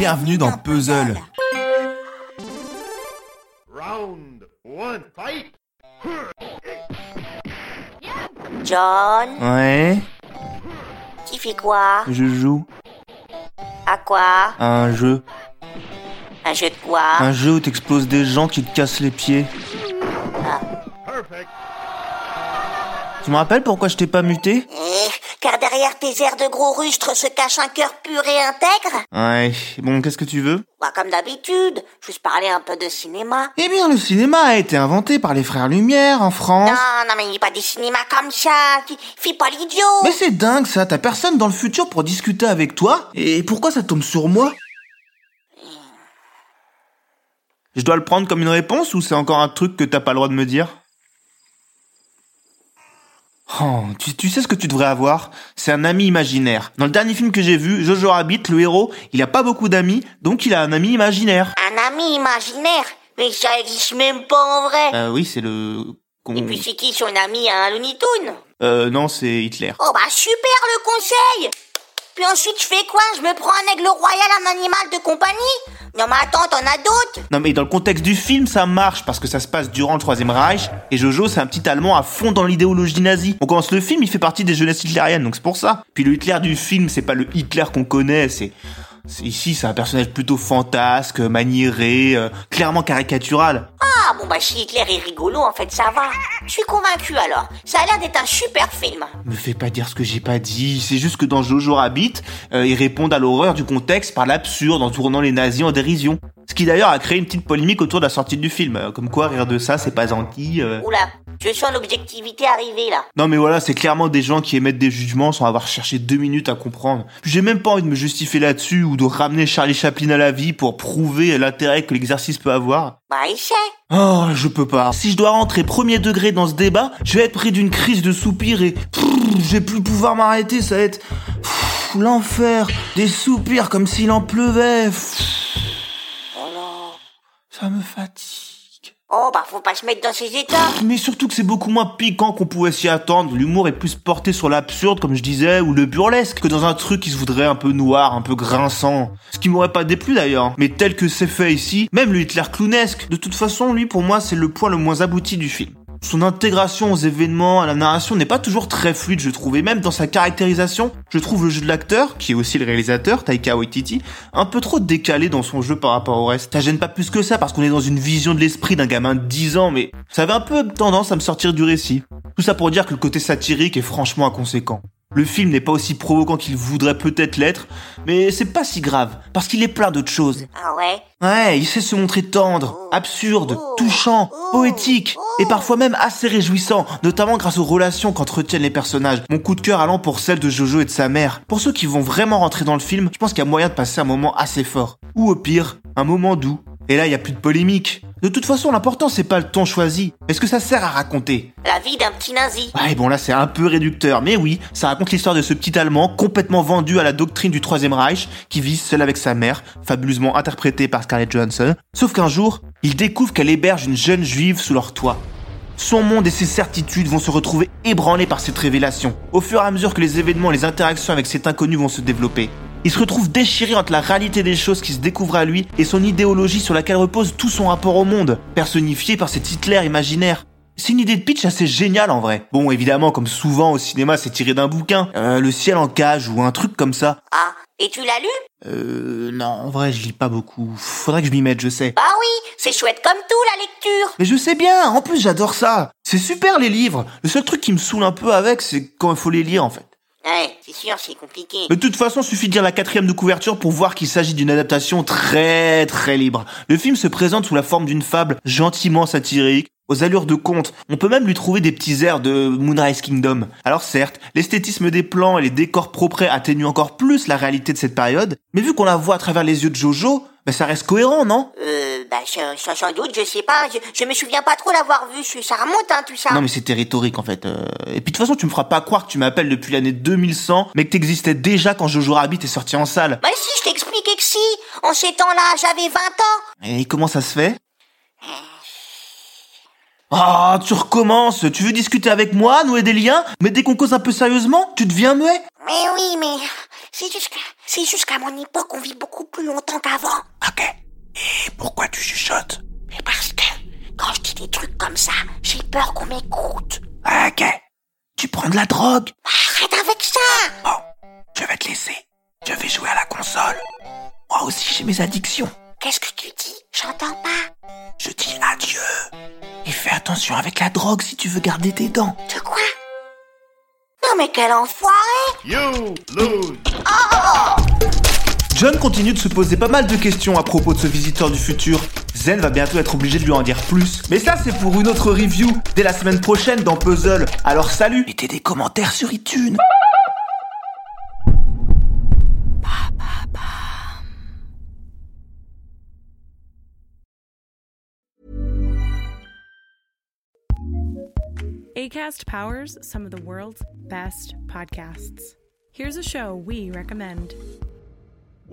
Bienvenue dans Puzzle. Round one, fight! John, Ouais, tu fais quoi? Je joue À quoi? À un jeu. Un jeu de quoi? Un jeu où t'exploses des gens qui te cassent les pieds. Perfect! Tu me rappelles pourquoi je t'ai pas muté? Eh, derrière tes airs de gros rustres se cache un cœur pur et intègre? Ouais, bon, qu'est-ce que tu veux? Bah comme d'habitude, juste parler un peu de cinéma. Eh bien, le cinéma a été inventé par les frères Lumière en France. Non, non mais il n'y a pas des cinémas comme ça, tu- fais pas l'idiot. Mais c'est dingue ça, t'as personne dans le futur pour discuter avec toi. Et pourquoi ça tombe sur moi? Je dois le prendre comme une réponse ou c'est encore un truc que t'as pas le droit de me dire? Oh, tu, tu sais ce que tu devrais avoir? C'est un ami imaginaire. Dans le dernier film que j'ai vu, Jojo Rabbit, le héros, il a pas beaucoup d'amis, donc il a un ami imaginaire. Un ami imaginaire? Mais ça existe même pas en vrai Euh, oui, c'est le... Et puis c'est qui son ami à un Looney Tunes? Euh, non, c'est Hitler. Oh bah super le conseil Puis ensuite je fais quoi? Je me prends un aigle royal, un animal de compagnie? Non mais attends, t'en as d'autres? Non mais dans le contexte du film, ça marche parce que ça se passe durant le Troisième Reich et Jojo c'est un petit Allemand à fond dans l'idéologie nazie. On commence le film, il fait partie des jeunesses hitlériennes, donc c'est pour ça. Puis le Hitler du film, c'est pas le Hitler qu'on connaît, c'est c'est- ici c'est un personnage plutôt fantasque, maniéré, euh, clairement caricatural. Ah bon bah si Hitler est rigolo, en fait ça va. Je suis convaincu alors. Ça a l'air d'être un super film. Me fais pas dire ce que j'ai pas dit, c'est juste que dans Jojo Rabbit, euh, ils répondent à l'horreur du contexte par l'absurde en tournant les nazis en dérision. Ce qui d'ailleurs a créé une petite polémique autour de la sortie du film, euh, comme quoi rire de ça c'est pas gentil. euh. Oula, je sens l'objectivité arriver là. Non mais voilà, c'est clairement des gens qui émettent des jugements sans avoir cherché deux minutes à comprendre. J'ai même pas envie de me justifier là-dessus ou de ramener Charlie Chaplin à la vie pour prouver l'intérêt que l'exercice peut avoir. Bah essaie. Oh, je peux pas. Si je dois rentrer premier degré dans ce débat, je vais être pris d'une crise de soupir et pff, je vais plus pouvoir m'arrêter, ça va être l'enfer. Des soupirs comme s'il en pleuvait. Pff, Oh non. ça me fatigue. Oh bah faut pas se mettre dans ces états. Mais surtout que c'est beaucoup moins piquant qu'on pouvait s'y attendre. L'humour est plus porté sur l'absurde, comme je disais, ou le burlesque, que dans un truc qui se voudrait un peu noir, un peu grinçant. Ce qui m'aurait pas déplu d'ailleurs. Mais tel que c'est fait ici, même le Hitler clownesque, de toute façon, lui, pour moi, c'est le point le moins abouti du film. Son intégration aux événements, à la narration n'est pas toujours très fluide, je trouve. Et même dans sa caractérisation, je trouve le jeu de l'acteur, qui est aussi le réalisateur, Taika Waititi, un peu trop décalé dans son jeu par rapport au reste. Ça gêne pas plus que ça, parce qu'on est dans une vision de l'esprit d'un gamin de 10 ans, mais ça avait un peu tendance à me sortir du récit. Tout ça pour dire que le côté satirique est franchement inconséquent. Le film n'est pas aussi provoquant qu'il voudrait peut-être l'être, mais c'est pas si grave, parce qu'il est plein d'autres choses. Ah ouais? Ouais, il sait se montrer tendre, absurde, touchant, poétique, et parfois même assez réjouissant, notamment grâce aux relations qu'entretiennent les personnages. Mon coup de cœur allant pour celle de Jojo et de sa mère. Pour ceux qui vont vraiment rentrer dans le film, je pense qu'il y a moyen de passer un moment assez fort. Ou au pire, un moment doux. Et là, il y a plus de polémique. De toute façon, l'important c'est pas le ton choisi, mais ce que ça sert à raconter? La vie d'un petit nazi. Ouais, bon là c'est un peu réducteur, mais oui, ça raconte l'histoire de ce petit Allemand complètement vendu à la doctrine du Troisième Reich, qui vit seul avec sa mère, fabuleusement interprétée par Scarlett Johansson. Sauf qu'un jour, il découvre qu'elle héberge une jeune juive sous leur toit. Son monde et ses certitudes vont se retrouver ébranlés par cette révélation, au fur et à mesure que les événements et les interactions avec cet inconnu vont se développer. Il se retrouve déchiré entre la réalité des choses qui se découvrent à lui et son idéologie sur laquelle repose tout son rapport au monde, personnifié par cet Hitler imaginaire. C'est une idée de pitch assez géniale en vrai. Bon, évidemment, comme souvent au cinéma, c'est tiré d'un bouquin, euh, Le ciel en cage ou un truc comme ça. Ah, et tu l'as lu? Euh, non, en vrai, je lis pas beaucoup. Faudrait que je m'y mette, je sais. Bah oui, c'est chouette comme tout la lecture. Mais je sais bien, en plus j'adore ça. C'est super les livres. Le seul truc qui me saoule un peu avec, c'est quand il faut les lire en fait. Ouais, c'est sûr, c'est compliqué. De toute façon, suffit de lire la quatrième de couverture pour voir qu'il s'agit d'une adaptation très très libre. Le film se présente sous la forme d'une fable gentiment satirique, aux allures de conte. On peut même lui trouver des petits airs de Moonrise Kingdom. Alors certes, l'esthétisme des plans et les décors propres atténuent encore plus la réalité de cette période, mais vu qu'on la voit à travers les yeux de Jojo, ben ça reste cohérent, non? Euh, bah sans, sans- doute, je sais pas, je, je me souviens pas trop l'avoir vu, ça remonte hein tout ça. Non mais c'était rhétorique en fait. Euh, Et puis de toute façon, tu me feras pas croire que tu m'appelles depuis l'année 2100, mais que t'existais déjà quand Jojo Rabbit est sorti en salle. Bah si, je t'expliquais que si, en ces temps-là, j'avais 20 ans. Et comment ça se fait? Ah, tu recommences. Tu veux discuter avec moi, nouer des liens, mais dès qu'on cause un peu sérieusement, tu deviens muet. Mais oui, mais c'est juste que, c'est juste qu'à mon époque, on vit beaucoup plus longtemps qu'avant. Ok. Et pourquoi tu chuchotes? Mais parce que, quand je dis des trucs comme ça, j'ai peur qu'on m'écoute. Ok. Tu prends de la drogue? Arrête avec ça Bon, je vais te laisser. Je vais jouer à la console. Moi aussi j'ai mes addictions. Qu'est-ce que tu dis? J'entends pas. Je dis adieu. Et fais attention avec la drogue si tu veux garder tes dents. De quoi? Non mais quel enfoiré You lose. John continue de se poser pas mal de questions à propos de ce visiteur du futur. Zen va bientôt être obligé de lui en dire plus. Mais ça, c'est pour une autre review dès la semaine prochaine dans Puzzle. Alors salut Mettez des commentaires sur iTunes ACAST powers some of the world's best podcasts. Here's a show we recommend.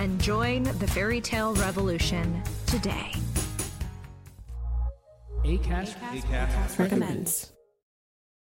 and join the fairy tale revolution today. A-cast recommends.